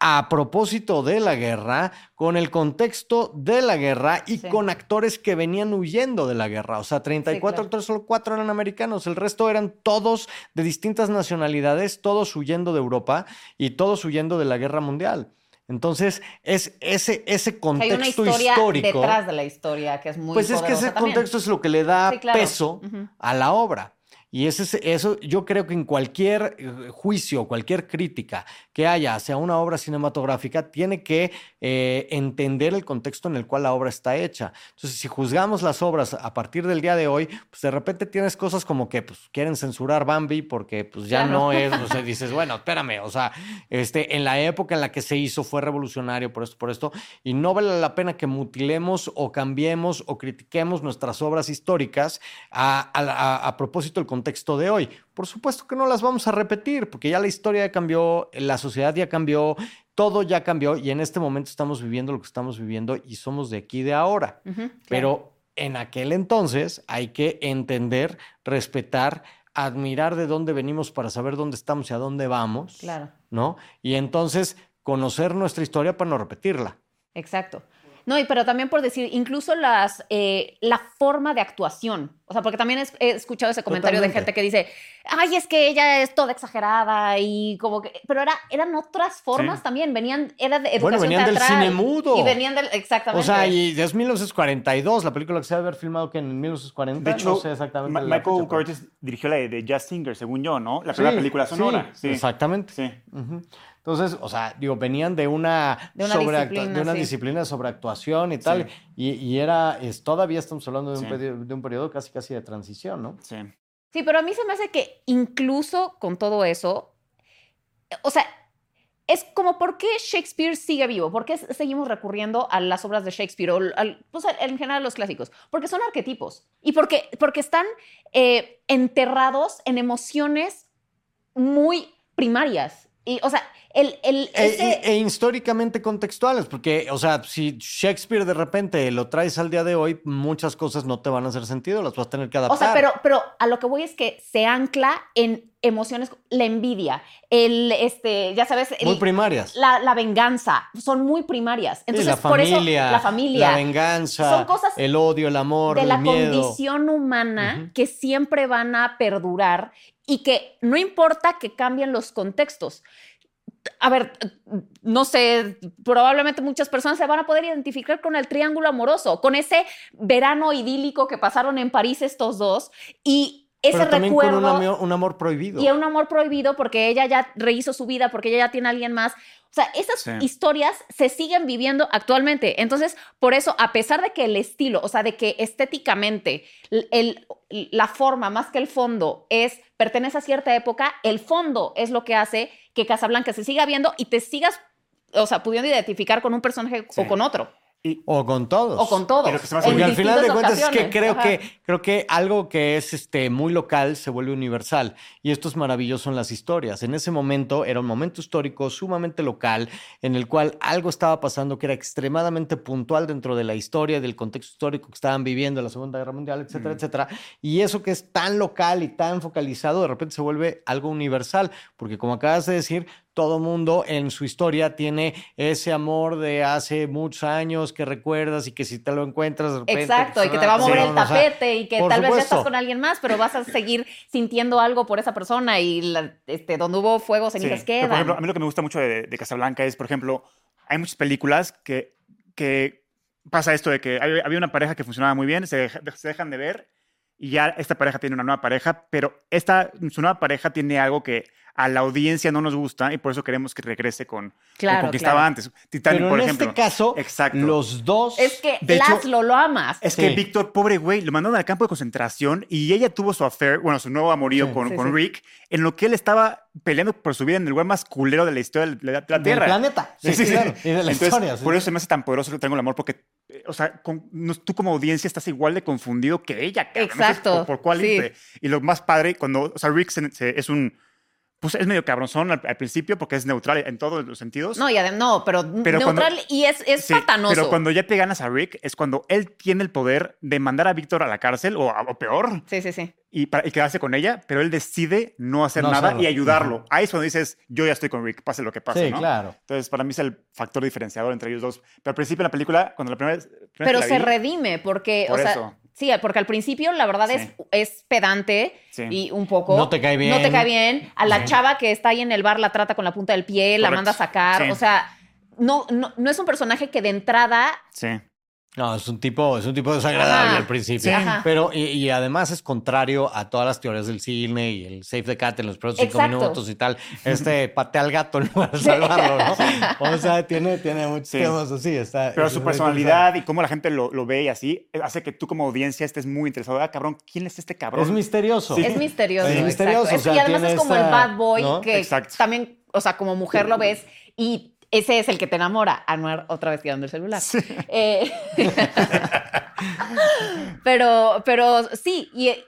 A propósito de la guerra, con el contexto de la guerra y Sí. con actores que venían huyendo de la guerra. O sea, 34 claro. actores, solo cuatro eran americanos. El resto eran todos de distintas nacionalidades, todos huyendo de Europa y todos huyendo de la guerra mundial. Entonces, es ese, ese Hay una contexto historia histórico. detrás de la historia que es muy pues es que ese también. contexto es lo que le da Sí, claro. peso a la obra. Y ese, es- eso yo creo que en cualquier eh, juicio, cualquier crítica que haya hacia una obra cinematográfica, tiene que eh, entender el contexto en el cual la obra está hecha. Entonces, si juzgamos las obras a partir del día de hoy, pues de repente tienes cosas como que pues, quieren censurar Bambi porque pues ya Claro. no es, o sea, dices, bueno, espérame, o sea, este, en la época en la que se hizo fue revolucionario por esto, por esto, y no vale la pena que mutilemos o cambiemos o critiquemos nuestras obras históricas a, a- a- a propósito del contexto de hoy. Por supuesto que no las vamos a repetir, porque ya la historia ya cambió, la sociedad ya cambió, todo ya cambió, y en este momento estamos viviendo lo que estamos viviendo y somos de aquí de ahora. Pero en aquel entonces hay que entender, respetar, admirar de dónde venimos para saber dónde estamos y a dónde vamos. Claro. ¿No? Y entonces conocer nuestra historia para no repetirla. Exacto. No, y pero también por decir, incluso las, eh, la forma de actuación. O sea, porque también he escuchado ese comentario de gente que dice, ay, es que ella es toda exagerada y como que... Pero era, eran otras formas Sí. también, venían, era de educación Bueno, venían del teatral. cine mudo. Y venían del, exactamente. O sea, y es 1942, la película que se debe haber filmado que en 1940. De hecho, no sé exactamente. Ma- Michael fecha, pero- Curtis dirigió la de, de Just Singer, según yo, ¿no? La primera Sí, película sonora. Sí, Exactamente. Sí. Entonces, o sea, digo, venían de una, De una disciplina, de una sí. disciplina de sobreactuación y tal. Sí. Y, y era, es, todavía estamos hablando de un, Sí. periodo, de un periodo casi casi de transición, ¿no? sí. Sí, pero a mí se me hace que incluso con todo eso, o sea, es como por qué Shakespeare sigue vivo, por qué seguimos recurriendo a las obras de Shakespeare o al- pues, en general los clásicos, porque son arquetipos y porque, porque están eh, enterrados en emociones muy primarias. Y, o sea, el... el E, ese- e- e históricamente contextuales, porque, o sea, si Shakespeare de repente lo traes al día de hoy, muchas cosas no te van a hacer sentido, las vas a tener que adaptar. O sea, pero, pero a lo que voy es que se ancla en emociones, la envidia, el, este, ya sabes, el- Muy primarias. la, la venganza, son muy primarias. Sí, Entonces, la por familia, eso, la familia, la venganza, Son cosas el odio, el amor, de el la miedo. condición humana que siempre van a perdurar y que no importa que cambien los contextos. A ver, no sé, probablemente muchas personas se van a poder identificar con el triángulo amoroso, con ese verano idílico que pasaron en París estos dos y ese pero también recuerdo con un, amor, un amor prohibido. y un amor prohibido porque ella ya rehizo su vida, porque ella ya tiene a alguien más. O sea, esas Sí. historias se siguen viviendo actualmente. Entonces, por eso, a pesar de que el estilo, o sea, de que estéticamente el- el- la forma más que el fondo es pertenece a cierta época, el fondo es lo que hace que Casablanca se siga viendo y te sigas o sea, pudiendo identificar con un personaje Sí. o con otro, O con todos. o con todos. Y lo que se me hace en Porque al final de cuentas es que creo Ajá. que creo que algo que es este muy local se vuelve universal y esto es maravilloso en las historias. En ese momento era un momento histórico sumamente local en el cual algo estaba pasando que era extremadamente puntual dentro de la historia, del contexto histórico que estaban viviendo en la Segunda Guerra Mundial, etcétera, etcétera. Y eso que es tan local y tan focalizado de repente se vuelve algo universal, porque como acabas de decir, todo mundo en su historia tiene ese amor de hace muchos años que recuerdas y que si te lo encuentras de repente, Exacto, y que te ah, va a mover sí, el o sea, tapete y que tal vez ya estás con alguien más, pero vas a seguir sintiendo algo por esa persona y la- este, donde hubo fuego, Sí. cenizas Pero, por ejemplo, a quedan. mí lo que me gusta mucho de, de Casablanca es, por ejemplo, hay muchas películas que, que pasa esto de que hay- había una pareja que funcionaba muy bien, se, se dejan de ver y ya esta pareja tiene una nueva pareja, pero esta, su nueva pareja tiene algo que a la audiencia no nos gusta y por eso queremos que regrese con, Claro, con que claro. estaba antes. Titanic, Pero por en ejemplo. este caso, Exacto. los dos. Es que De hecho, lo amas. Es que Sí. Víctor, pobre güey, lo mandaron al campo de concentración y ella tuvo su affair, bueno, su nuevo amorío Sí. con, Sí, con sí. Rick, en lo que él estaba peleando por su vida en el lugar más culero de la historia de la, de la del Tierra. planeta. Sí, sí, claro. Y de la Entonces, historia. sí. Por eso se me hace tan poderoso que tengo el amor, porque, eh, o sea, con- no- tú como audiencia estás igual de confundido que ella. No sabes Exacto, ¿Por, por cuál sí. irte. Y lo más padre, cuando, o sea, Rick se- se- es un, pues es medio cabronzón al, al principio porque es neutral en todos los sentidos. No, y no, pero, Pero cuando- neutral y es, es Sí, patanoso. Pero cuando ya te ganas a Rick, es cuando él tiene el poder de mandar a Víctor a la cárcel, o, o peor, Sí, sí, sí. y, para, y quedarse con ella, pero él decide no hacer No nada hacerlo. y ayudarlo. Ahí es cuando dices, yo ya estoy con Rick, pase lo que pase, Sí, ¿no? claro. Entonces, para mí es el factor diferenciador entre ellos dos. Pero al principio de la película, cuando la primera vez... primera Pero la se vi, redime porque, Por o sea, eso. Sí, porque al principio la verdad es, Sí. es pedante Sí. y un poco. No te cae bien. No te cae bien. A la Sí. chava que está ahí en el bar la trata con la punta del pie, la manda a sacar. Sí. O sea, no, no, no es un personaje que de entrada. No, es un tipo, es un tipo desagradable Ajá. al principio. Sí. Pero, y, y además es contrario a todas las teorías del cine y el save the cat en los primeros cinco Exacto. minutos y tal. Este patea al gato en lugar de salvarlo, ¿no? O sea, tiene, tiene muchos Sí. temas así. Está, Pero es su personalidad y cómo la gente lo, lo ve y así, eh, hace que tú como audiencia estés muy interesado. Ah, cabrón, ¿quién es este cabrón? Es misterioso. Sí. Es misterioso. Es misterioso, Es- o sea, y además es como el bad boy ¿no? que Exacto. también, o sea, como mujer lo ves y ese es el que te enamora. Anuar otra vez tirando el celular. Eh, pero, pero sí, y eh,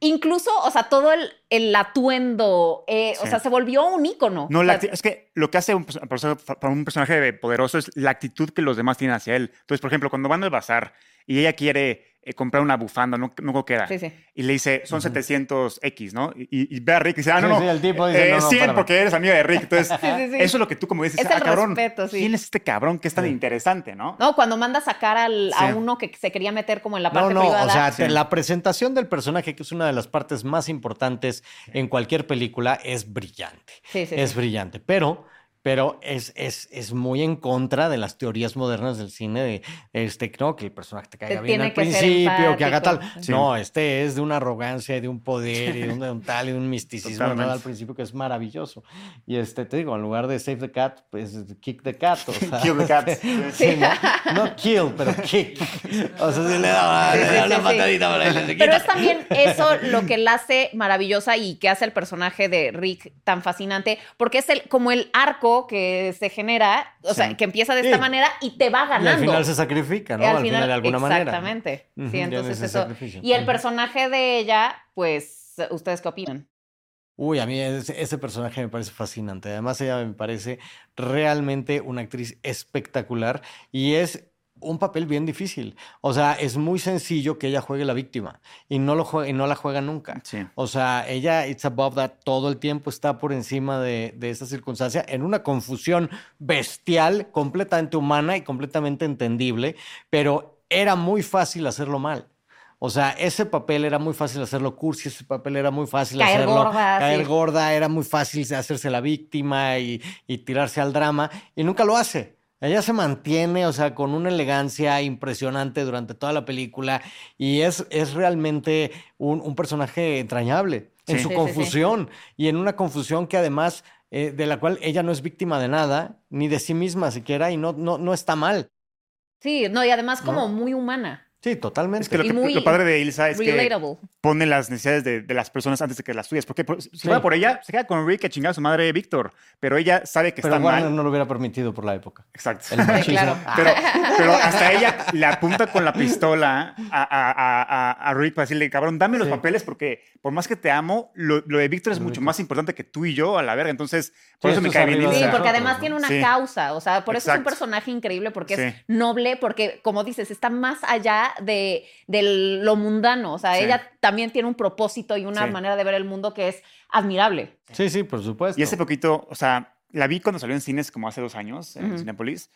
incluso, o sea, todo el, el atuendo, eh, o Sí. sea, se volvió un ícono. No, la es que lo que hace un, para un personaje poderoso es la actitud que los demás tienen hacia él. Entonces, por ejemplo, cuando van al bazar y ella quiere eh, comprar una bufanda, no, no queda. Sí, sí. Y le dice, son 700X, ¿no? Y, y ve a Rick y dice, ah, no, Sí, no. sí, el tipo dice, eh, no, no, 100 espérame. porque eres amiga de Rick. Entonces, sí, sí. eso es lo que tú como dices, Es ah, el cabrón, respeto, sí. ¿quién es este cabrón que es tan interesante, no? No, cuando manda a sacar al, a uno que se quería meter como en la No, parte no, privada. o sea, la presentación del personaje, que es una de las partes más importantes en cualquier película, es brillante. Sí, sí, es sí. brillante, pero, pero es, es, es muy en contra de las teorías modernas del cine de este, no, que el personaje te caiga Te bien al que principio, que haga tal. Sí. No, este es de una arrogancia, y de un poder, y de un, de un tal, y de un misticismo. Totalmente. al principio que es maravilloso. Y este, te digo, en lugar de save the cat, pues kick the cat. O sea, Kill the cat. Sí, ¿no? No kill, pero kick. O sea, sí le da, Sí, le una sí. patadita para se Pero es también eso lo que la hace maravillosa y que hace el personaje de Rick tan fascinante, porque es el, como el arco que se genera, o sea, que empieza de esta Sí. manera y te va Y ganando. al final se sacrifica, ¿no? Y Al, final, de alguna manera. Exactamente. Sí, entonces eso. sacrificio. Y el personaje de ella, pues, ¿ustedes qué opinan? Uy, a mí ese, ese personaje me parece fascinante. Además, ella me parece realmente una actriz espectacular y es un papel bien difícil. O sea, es muy sencillo que ella juegue la víctima y no, lo juega, y no la juega nunca. Sí. O sea, ella, it's above that, todo el tiempo está por encima de, de esa circunstancia en una confusión bestial, completamente humana y completamente entendible, pero era muy fácil hacerlo mal. O sea, ese papel era muy fácil hacerlo cursi, ese papel era muy fácil Caer hacerlo. gorda, caer sí. gorda, era muy fácil hacerse la víctima y, y tirarse al drama, y nunca lo hace. Ella se mantiene, o sea, con una elegancia impresionante durante toda la película y es, es realmente un, un personaje entrañable en su Sí, sí, sí. confusión y en una confusión que además eh, de la cual ella no es víctima de nada, ni de sí misma siquiera, y no, no, no está mal. Sí, no, y además como ¿No? muy humana. Sí, totalmente. Es que lo, que- muy lo padre de Ilsa es que pone las necesidades de, de las personas antes de que las tuyas. Porque por- si Sí. fuera por ella, se queda con Rick a chingar a su madre Víctor. Pero ella sabe que Pero está Warner mal. no lo hubiera permitido por la época. Exacto. El claro. Pero, pero hasta ella le apunta con la pistola a, a- a- a- Rick para decirle, cabrón, dame los Sí. papeles porque por más que te amo, lo, lo de Víctor es mucho más importante que tú y yo a la verga. Entonces, por Sí, eso me cae bien Sí, porque además tiene una Sí. causa, o sea, por eso es un personaje increíble, porque es noble, porque como dices, está más allá de, de lo mundano, o sea, Sí. ella también tiene un propósito y una Sí. manera de ver el mundo que es admirable. Sí, sí, por supuesto. Y hace poquito, o sea, la vi cuando salió en cines como hace dos años, en Ujú. Cinépolis.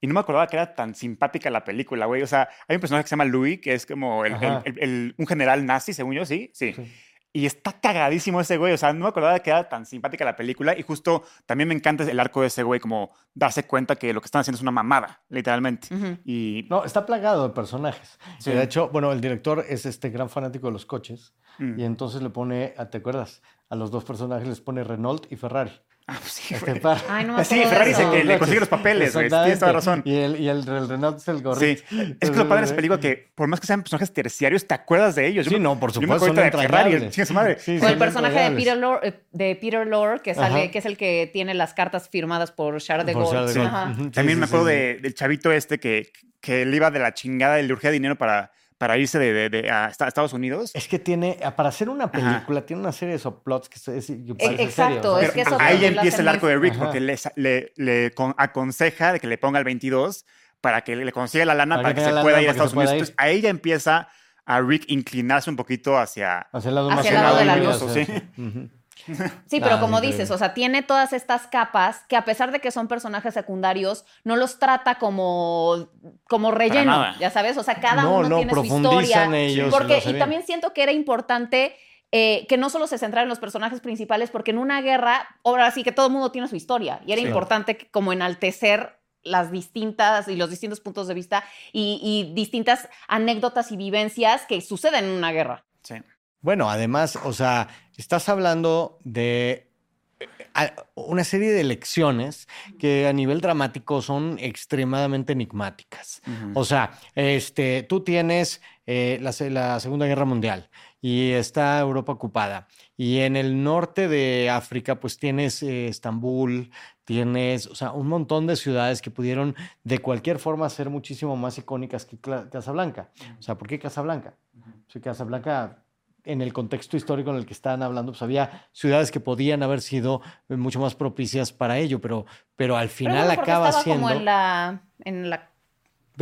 Y no me acordaba que era tan simpática la película, güey. O sea, hay un personaje que se llama Louis, que es como el- el- el- un general nazi, según yo, ¿sí? Sí. Sí. Y está cagadísimo ese güey. O sea, no me acordaba que era tan simpática la película. Y justo también me encanta el arco de ese güey, como darse cuenta que lo que están haciendo es una mamada, literalmente. Y No, está plagado de personajes. Sí. De hecho, bueno, el director es este gran fanático de los coches. Mm. Y entonces le pone, ¿te acuerdas? A los dos personajes les pone Renault y Ferrari. Ah, pues sí, Este. Ay, no Sí, Ferrari dice que le consigue los papeles, güey. Tienes toda la razón. Y el, y el, el Renault es el gorrito. Sí, es que lo padre de esa película que por más que sean personajes terciarios, te acuerdas de ellos. Yo Sí, me- no, por yo me supuesto, acuerdo son de Ferrari, chinga su madre. Sí, O el son personaje de. Peter, Lorre, eh, de Peter Lorre, que sale, Ajá. que es el que tiene las cartas firmadas por Charles de Gaulle. También sí, me acuerdo sí. de- del chavito este que, que le iba de la chingada y le urgía dinero para, para irse de, de- de- a esta- a Estados Unidos. Es que tiene, para hacer una película, tiene una serie de subplots que es, E, exacto, serio, es que eso ahí empieza el arco de Rick, Ajá. porque le, le- le con- aconseja de que le ponga el 22 para que le consiga la lana Para para, que se pueda ir a para que se Estados Unidos. Entonces, ahí ya empieza a Rick inclinarse un poquito hacia... Hacia el lado Hacia más el lado de la luminoso, luz. sí. Sí, pero Ah, como dices, o sea, tiene todas estas capas que a pesar de que son personajes secundarios, no los trata como, como relleno, ya sabes, o sea, cada No, uno no, tiene su historia. ellos porque, y también siento que era importante eh, que no solo se centrara en los personajes principales, porque en una guerra, ahora sí que todo el mundo tiene su historia, y era Sí. importante que- como enaltecer las distintas y los distintos puntos de vista y, y distintas anécdotas y vivencias que suceden en una guerra. Sí. Bueno, además, o sea, estás hablando de eh, una serie de lecciones que a nivel dramático son extremadamente enigmáticas. O sea, este, tú tienes eh, la, se- la Segunda Guerra Mundial y está Europa ocupada. Y en el norte de África, pues tienes eh, Estambul, tienes, o sea, un montón de ciudades que pudieron de cualquier forma ser muchísimo más icónicas que Cla- Casablanca. O sea, ¿por qué Casablanca? Sí, Casablanca, en el contexto histórico en el que estaban hablando, pues había ciudades que podían haber sido mucho más propicias para ello, pero, pero al Pero final bueno, acaba siendo... como en la, en la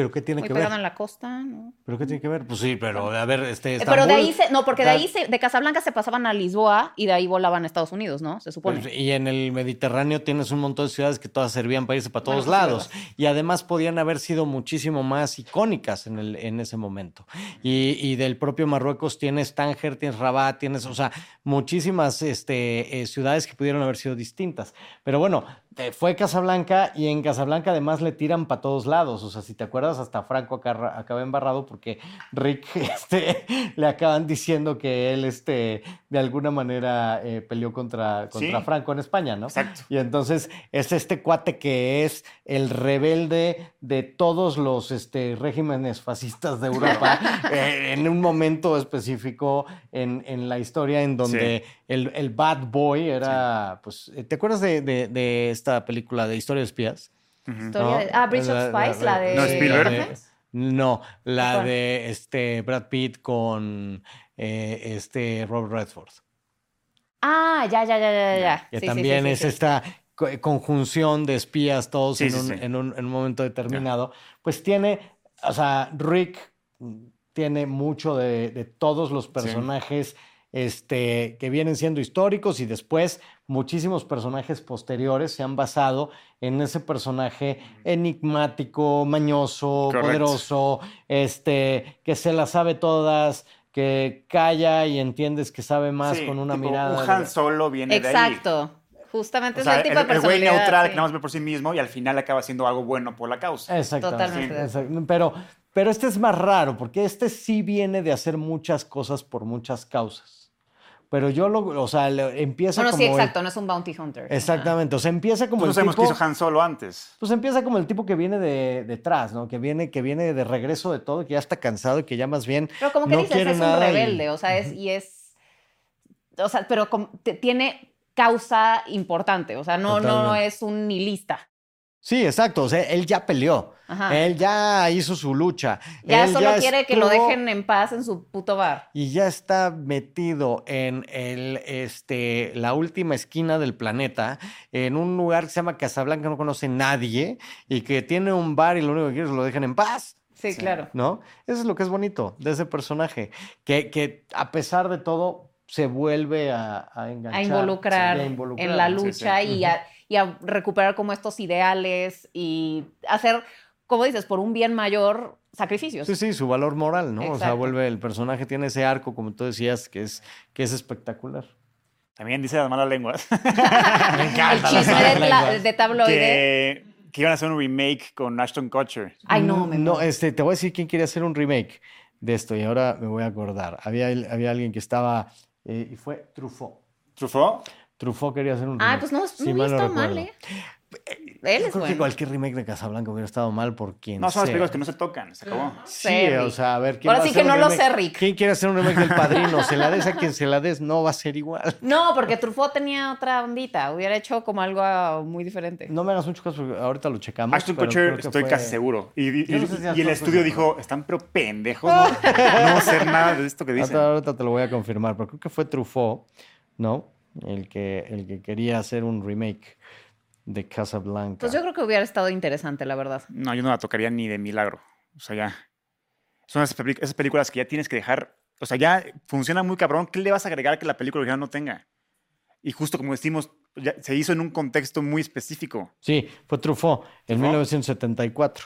¿Pero qué tiene muy que ver? en la costa, ¿no? ¿Pero qué tiene que ver? Pues sí, pero a ver, este. Eh, Pero de ahí se, no, porque de ahí se, de Casablanca se pasaban a Lisboa y de ahí volaban a Estados Unidos, ¿no? Se supone. pues, y en el Mediterráneo tienes un montón de ciudades que todas servían para irse para todos Bueno, lados. Y además podían haber sido muchísimo más icónicas en, el, en ese momento. Y, y del propio Marruecos tienes Tánger, tienes Rabat, tienes, o sea, muchísimas este, eh, ciudades que pudieron haber sido distintas. Pero bueno, fue Casablanca y en Casablanca además le tiran para todos lados. O sea, si te acuerdas, hasta Franco acá- acaba embarrado porque Rick este, le acaban diciendo que él este, de alguna manera eh, peleó contra, contra Sí. Franco en España, ¿no? Exacto. Y entonces es este cuate que es el rebelde de todos los este, regímenes fascistas de Europa eh, en un momento específico en, en la historia en donde el, el bad boy era, pues, ¿te acuerdas de, de- de esta película de Historia de Espías? ¿no? de- ah, Bridge of La- la- Spies, la, de... No, Spielberg. la de- no, la ¿Cuál? de este Brad Pitt con eh, este Robert Redford. Ah, ya, ya, ya, ya, ya. Que Sí, también sí, sí, es sí. esta co- conjunción de espías todos Sí, en, sí, un, sí. En, un, en un momento determinado. Pues tiene, o sea, Rick tiene mucho de, de todos los personajes este, que vienen siendo históricos y después muchísimos personajes posteriores se han basado en ese personaje enigmático, mañoso, poderoso, este, que se las sabe todas, que calla y entiendes que sabe más Sí, con una tipo, mirada. Un Han Solo viene de ahí. Exacto. Justamente O es sea, el tipo de el, el güey personalidad. neutral sí. que nada más ve por sí mismo y al final acaba haciendo algo bueno por la causa. Exactamente. Totalmente Pero, pero este es más raro, porque este sí viene de hacer muchas cosas por muchas causas. Pero yo lo, o sea, le- empieza Bueno, como sí, el- exacto, no es un bounty hunter. exactamente, o sea, empieza como Pues no el sabemos qué hizo Han Solo antes. pues empieza como el tipo que viene de detrás, ¿no? Que viene, que viene de regreso de todo, que ya está cansado y que ya más bien Pero como que no dices, quiere es un y- rebelde, o sea, es, y es, o sea, pero te- tiene causa importante, o sea, no, no es un nihilista. Sí, exacto, o sea, él ya peleó, Ajá. él ya hizo su lucha. ya él solo quiere que lo dejen en paz en su puto bar. y ya está metido en el, este, la última esquina del planeta, en un lugar que se llama Casablanca, no conoce nadie, y que tiene un bar y lo único que quiere es que lo dejen en paz. Sí, claro. ¿No? Eso es lo que es bonito de ese personaje, que, que a pesar de todo se vuelve a, a enganchar. A involucrar, sí, a involucrar. en la lucha sí. Y, a, y a recuperar como estos ideales y hacer, como dices, por un bien mayor, sacrificios. Sí, sí, su valor moral, ¿no? O sea, Exacto. vuelve, el personaje tiene ese arco, como tú decías, que es, que es espectacular. También dice las malas lenguas. Me El encanta. chisme de, tla- de tabloide. que, que iban a hacer un remake con Ashton Kutcher. Ay, no, me No, muero. este, te voy a decir quién quería hacer un remake de esto y ahora me voy a acordar. Había, había alguien que estaba, eh, y fue Truffaut. ¿Truffaut? Truffaut quería hacer un remake. Ah, pues no, si no mal hubiera no estado mal, recuerdo. ¿eh? Él Yo es creo que cualquier remake de Casablanca hubiera estado mal por quien No, son las películas que no se tocan, se acabó. Sí, sé, o sea, a ver quién Ahora va a sí hacer que un no lo remake? sé, Rick. ¿Quién quiere hacer un remake del Padrino? Se la des a quien se la des, no va a ser igual. No, porque Truffaut tenía otra ondita. Hubiera hecho como algo ah, muy diferente. No me hagas mucho caso, porque ahorita lo checamos. Ashton pero Kutcher creo que estoy fue- casi seguro. Y, y- Yo no sé si y Ashton el estudio Kutcher dijo, están pero pendejos, no, no va a hacer nada de esto que dicen. Ahorita, ahorita te lo voy a confirmar, pero creo que fue Truffaut, ¿no? El que, el que quería hacer un remake de Casablanca. Pues yo creo que hubiera estado interesante, la verdad. No, yo no la tocaría ni de milagro. O sea, ya. Son esas, esas películas que ya tienes que dejar. O sea, ya funciona muy cabrón. ¿Qué le vas a agregar que la película original no tenga? Y justo como decimos, ya se hizo en un contexto muy específico. Sí, fue Truffaut, en ¿Truffaut? 1974.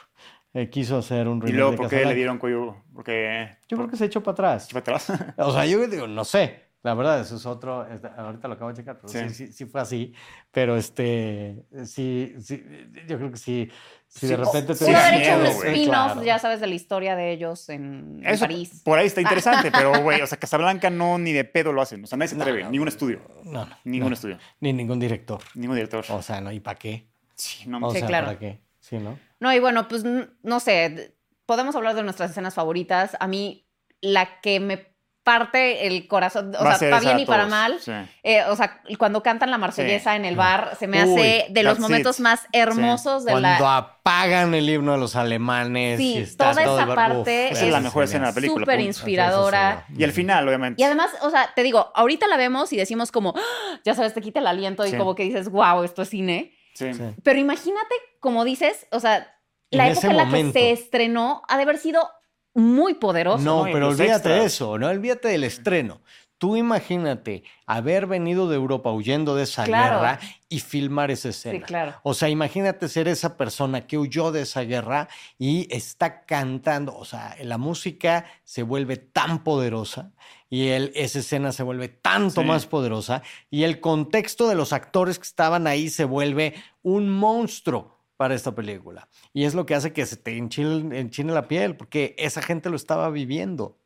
Eh, quiso hacer un Y remake luego, de ¿por qué le dieron cuello? Porque. Yo creo que se echó para atrás. ¿Fue atrás? O sea, yo digo, no sé. La verdad, eso es otro. ahorita lo acabo de checar, pero sí, Sí. sí, sí fue así. Pero este, sí, sí, yo creo que sí. Si de Sí, repente te haber hecho un spin-off, Claro. ya sabes, de la historia de ellos en, en Eso París. por ahí está interesante, pero güey, o sea, Casablanca no ni de pedo lo hacen. O sea, nadie se No, atreve, no, ningún no, estudio, No, no. ningún no, estudio, Ni ningún director. ningún director. O sea, no, ¿y para qué? Sí, no, O Sí, sea, claro. ¿para qué? Sí, ¿no? No, y bueno, pues no sé, podemos hablar de nuestras escenas favoritas. A mí, la que me parte el corazón, o Va sea, para bien y para todos, mal, sí. eh, o sea, cuando cantan la marsellesa Sí. en el bar, se me Uy, hace de los momentos it. más hermosos de Cuando la... apagan el himno de los alemanes. Sí, y está toda todo esa el bar- parte Uf, es la mejor escena de la película. Súper inspiradora. Y al final, obviamente. Y además, o sea, te digo, ahorita la vemos y decimos como, "Ah", ya sabes, te quita el aliento y Sí. como que dices, wow, esto es cine. Sí. Sí. Pero imagínate, como dices, o sea, la En época en la momento. que se estrenó ha de haber sido muy poderoso. No, pero los olvídate de eso, no olvídate del estreno. Tú imagínate haber venido de Europa huyendo de esa Claro. guerra y filmar esa escena. Sí, claro. O sea, imagínate ser esa persona que huyó de esa guerra y está cantando. O sea, la música se vuelve tan poderosa y el, esa escena se vuelve tanto Sí. más poderosa y el contexto de los actores que estaban ahí se vuelve un monstruo para esta película. Y es lo que hace que se te enchile, enchine la piel, porque esa gente lo estaba viviendo.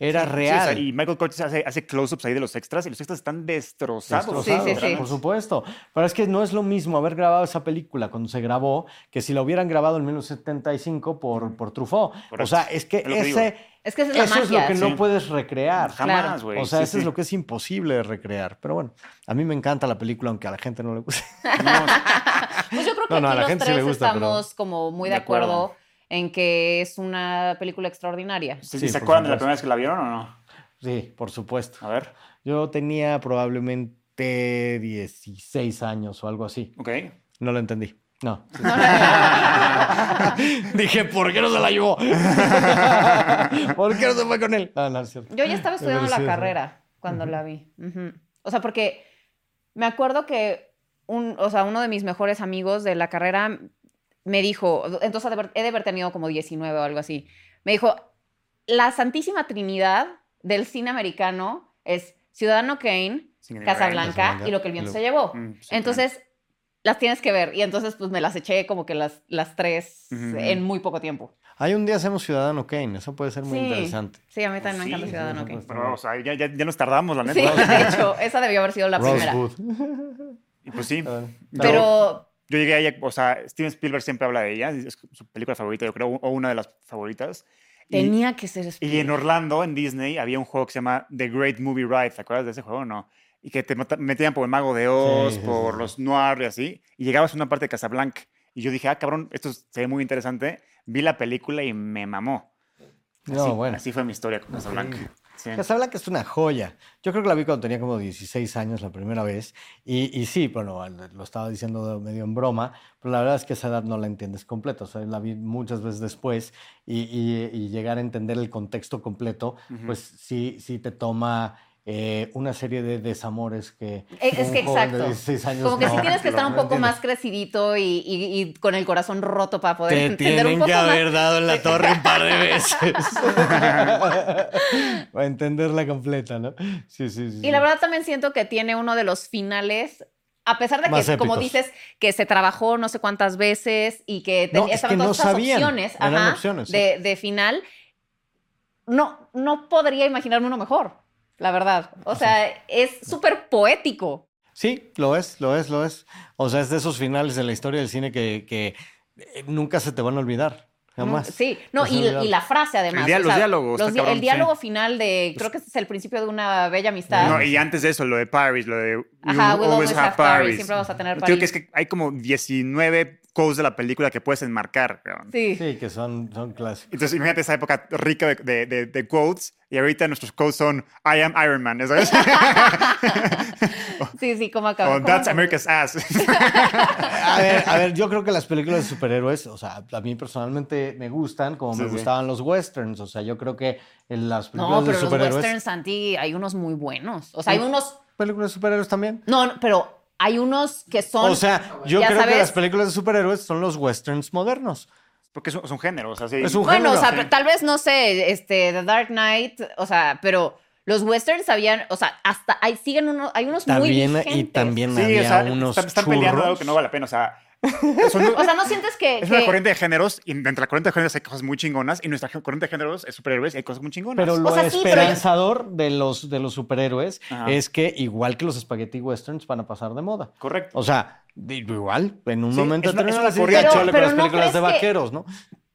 Era Sí, o real. sea, y Michael Curtis hace, hace close-ups ahí de los extras y los extras están destrozados. Destrozados, Sí, sí, sí. Por supuesto. Pero es que no es lo mismo haber grabado esa película cuando se grabó que si la hubieran grabado en 1975 por, por Truffaut. O Correcto. sea, es que Es ese, Es que esa es la eso es lo magia. que no Sí. puedes recrear. Jamás, Claro. güey. O sea, Sí, eso sí. es lo que es imposible de recrear. Pero bueno, a mí me encanta la película, aunque a la gente no le guste. No, creo que No, no, a aquí la los gente sí tres le gusta, pero- estamos como muy de De acuerdo. acuerdo en que es una película extraordinaria. ¿Se, Sí, ¿se acuerdan de la primera vez que la vieron o no? Sí, por supuesto. A ver, Yo tenía probablemente 16 años o algo así. ok. No lo entendí. No. Dije, ¿por qué no se la llevó? ¿Por qué no se fue con él? No, no, es cierto. Yo ya estaba estudiando la Sí, sí. carrera cuando la vi. O sea, porque me acuerdo que un, o sea, uno de mis mejores amigos de la carrera me dijo, entonces he de haber- tenido como 19 o algo así, me dijo, la Santísima Trinidad del cine americano es Ciudadano Kane, Casablanca Casablanca y lo que el viento se llevó. Mm, sí, Entonces, las tienes que ver. Y entonces, pues me las eché como que las, las tres en muy poco tiempo. Hay un día hacemos Ciudadano Kane, eso puede ser muy Sí. interesante. Sí, a mí también me Sí, encanta sí, Ciudadano sí, Kane. Pero, o sea, ya, ya, ya nos tardamos, la neta. Sí, de hecho, esa debió haber sido la primera. Y pues sí. Ah, Pero Yo llegué a ella, o sea, Steven Spielberg siempre habla de ella, es su película favorita, yo creo, o una de las favoritas. Y- tenía que ser Y, Spielberg. en Orlando, en Disney, había un juego que se llama The Great Movie Ride, ¿te acuerdas de ese juego o no? Y que te metían por el Mago de Oz, Sí, por sí. los Noir y así, y llegabas a una parte de Casablanca. Y yo dije, ah, cabrón, esto se ve muy interesante. Vi la película y me mamó. No, así, bueno. así fue mi historia con Casablanca. Sí. Casablanca es una joya. Yo creo que la vi cuando tenía como 16 años la primera vez. Y, y sí, bueno, lo estaba diciendo medio en broma, pero la verdad es que esa edad no la entiendes completa. O sea, la vi muchas veces después y, y- y llegar a entender el contexto completo, pues sí, sí te toma eh, una serie de desamores que. Es, es que joven de exacto. 16 años Como que no- si tienes que estar no un poco más crecidito y, y- y con el corazón roto para poder Te entender un tienen poco que más. haber dado en la torre un par de veces. Para entenderla completa, ¿no? Sí, sí, sí. Y la verdad también siento que tiene uno de los finales, a pesar de que, como dices, que se trabajó no sé cuántas veces y que No, tenía es que estaban no todas esas sabían. opciones, ajá, opciones, sí. de, de final, no, no podría imaginarme uno mejor, la verdad. O sea, es súper poético. Sí, lo es, lo es, lo es. O sea, es de esos finales de la historia del cine que, que eh, nunca se te van a olvidar. Jamás. Sí, no, y, la frase además. El o los diálogos, los está di- cabrón, el sí. diálogo final de, creo que es el principio de una bella amistad. No, y antes de eso, lo de Paris, lo de Ajá, we'll always have Paris, siempre vamos a tener Creo que es que hay como 19 quotes de la película que puedes enmarcar. Sí. Sí, que son, son clásicos. Entonces, imagínate esa época rica de, de, de- de quotes y ahorita nuestros quotes son I am Iron Man, ¿sabes? sí, sí, ¿cómo acaba? o ¿Cómo That's? America's ass. A ver, a ver, yo creo que las películas de superhéroes, o sea, a mí personalmente me gustan como me Sí, gustaban los westerns. O sea, yo creo que en las películas No, de pero los superhéroes. westerns, Santi, hay unos muy buenos. O sea, hay unos... ¿Películas de superhéroes también? No, no, pero hay unos que son... O sea, yo creo que las películas de superhéroes son los westerns modernos. Porque es un, es un género, o sea, sí. Es un Bueno, o sea, tal vez, no sé, este, The Dark Knight, o sea, pero los westerns habían, o sea, hasta hay, siguen unos, hay unos muy vigentes. y también Sí, había o sea, unos están, están peleando churros. algo que no vale la pena, o sea, son- O sea, ¿no sientes que... es que- una corriente de géneros y dentro de la corriente de géneros hay cosas muy chingonas y nuestra corriente de géneros es superhéroes y hay cosas muy chingonas. Pero lo sea, sí, pero yo- esperanzador de, los, de los superhéroes Ajá. es que, igual que los spaghetti westerns, van a pasar de moda. Correcto. O sea, igual, en un Sí, momento es una- es una corriente. ya Pero- chole pero con las ¿no películas de que- vaqueros, ¿no?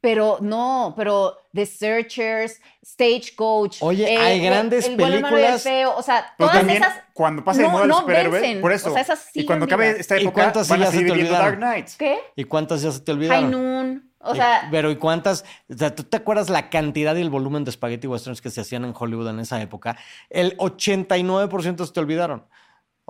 Pero no, pero The Searchers, Stagecoach. Oye, hay grandes el, bueno, el malo y el películas. feo, o sea, Pero todas también, esas. cuando pase de no- el no vencen. por eso. O sea, esas y siguen cuando acabe esta ¿Y época, cuántas sí van a ya se seguir te viendo Dark. ¿Qué? ¿Y cuántas ya se te High olvidaron? Noon. O Eh, sea, pero ¿y cuántas? O sea, ¿tú te acuerdas la cantidad y el volumen de spaghetti westerns que se hacían en Hollywood en esa época? El 89% se te olvidaron.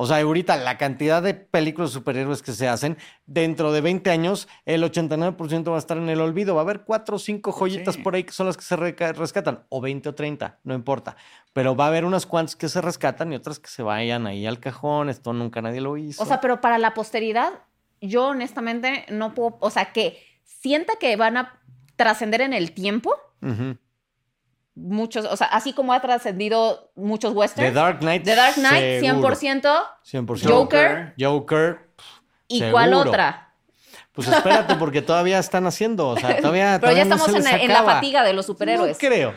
O sea, ahorita la cantidad de películas de superhéroes que se hacen, dentro de 20 años, el 89% va a estar en el olvido. Va a haber cuatro o cinco joyitas Sí. por ahí que son las que se rescatan, o 20 o 30, no importa. Pero va a haber unas cuantas que se rescatan y otras que se vayan ahí al cajón. Esto nunca nadie lo hizo. o sea, pero para la posteridad, yo honestamente no puedo. O sea, que sienta que van a trascender en el tiempo. Muchos, o sea, así como ha trascendido muchos The westerns. Dark Knight. The Dark Knight, seguro. 100%. 100%. Joker. Joker. ¿Y Seguro. cuál otra? Pues espérate, porque todavía están haciendo. O sea, todavía. Pero ya todavía no estamos se en, les la- en la acaba. fatiga de los superhéroes. No creo.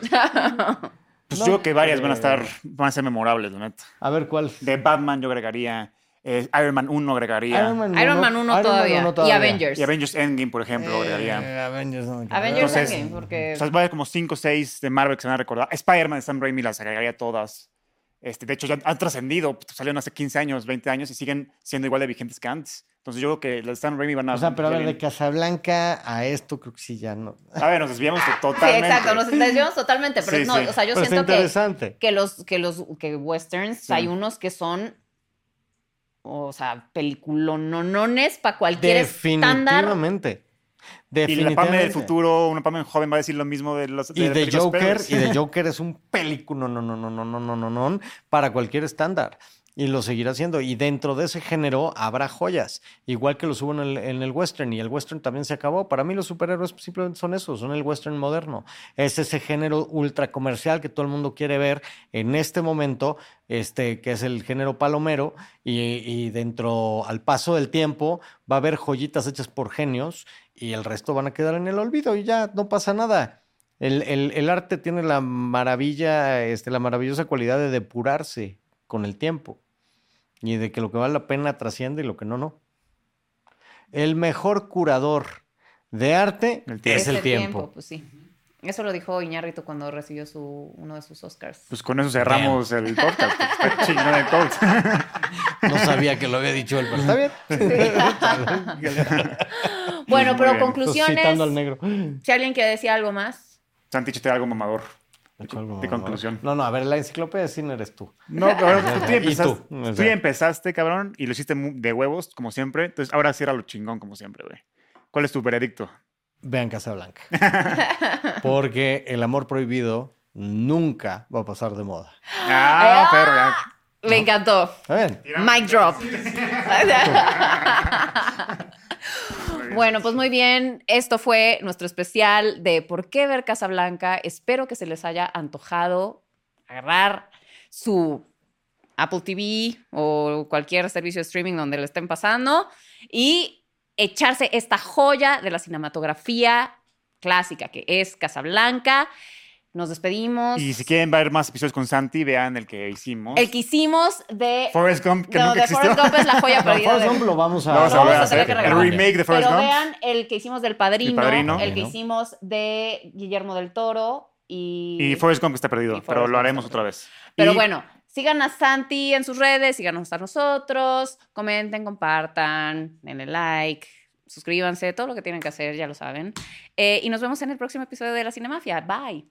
Pues No yo creo que varias van a creo. estar, van a ser memorables, la neta. A ver cuál. De Batman yo agregaría, eh, Iron Man 1 agregaría, Iron Man 1 todavía. Y Avengers. y Avengers Endgame, por ejemplo, agregaría. Eh, Avengers no. Avengers Entonces, Endgame, porque. O sea, va a haber como 5 o 6 de Marvel que se van a recordar. Spider-Man de Sam Raimi las agregaría todas. Este, de hecho, ya han trascendido. Salieron hace 15 años, 20 años y siguen siendo igual de vigentes que antes. Entonces yo creo que las de Sam Raimi van a... O sea, pero a ver, de. Casablanca a esto creo que sí ya no. A ver, nos desviamos Sí, totalmente. exacto, nos desviamos totalmente. Pero Sí, no, sí. o sea, yo Pero siento que, interesante. que los, que los que westerns, Sí. hay unos que son. O sea, peliculonones para cualquier estándar. Definitivamente. Y la Pame del futuro, una Pame joven va a decir lo mismo de los Y de Joker, y de Joker es un película, no, no, no, no, no, no, no, no, no, para cualquier estándar. Y lo seguirá haciendo. Y dentro de ese género habrá joyas. Igual que lo hubo en el, en el western. Y el western también se acabó. Para mí los superhéroes simplemente son eso. Son el western moderno. Es ese género ultra comercial que todo el mundo quiere ver en este momento. Este, que es el género palomero. Y, y dentro, al paso del tiempo, va a haber joyitas hechas por genios. Y el resto van a quedar en el olvido. Y ya no pasa nada. El, el, el arte tiene la maravilla, este, la maravillosa cualidad de depurarse con el tiempo y de que lo que vale la pena trasciende y lo que no, no. El mejor curador de arte El es el tiempo. Pues sí. Eso lo dijo Iñárritu cuando recibió su, uno de sus Oscars. Pues con eso cerramos el podcast. No sabía que lo había dicho él, pero está bien. Bueno, pero conclusiones. Citando al negro. Si alguien quiere decir algo más. Santi, échate algo mamador. De conclusión. No, no, a ver, la enciclopedia de cine eres tú. No, pero tú, empezaste, tú, o tú sea. ya empezaste, cabrón, y lo hiciste de huevos, como siempre. Entonces, ahora cierra lo chingón, como siempre, güey. ¿Cuál es tu veredicto? Vean Casablanca. Porque el amor prohibido nunca va a pasar de moda. Ah, perro, ya. Me encantó. ¿Está bien? Mic drop. Bueno, pues muy bien. Esto fue nuestro especial de por qué ver Casablanca. Espero que se les haya antojado agarrar su Apple TV o cualquier servicio de streaming donde lo estén pasando y echarse esta joya de la cinematografía clásica que es Casablanca. Nos despedimos. Y si quieren ver más episodios con Santi, vean el que hicimos. El que hicimos de Forrest Gump, que no, nunca de existió. Forrest Gump es la joya No, perdida. Forrest de- Gump lo vamos a, Lo vamos a Lo volver a vamos a tener hacer. que El remake de Forrest Pero Gump. vean el que hicimos del padrino, El Padrino. el que hicimos de Guillermo del Toro y. Y Forrest Gump está perdido, pero lo haremos otra vez. Pero Y- bueno, sigan a Santi en sus redes, síganos a nosotros, comenten, compartan, denle like, suscríbanse, todo lo que tienen que hacer, ya lo saben. Eh, y nos vemos en el próximo episodio de La Cinemafia. Bye.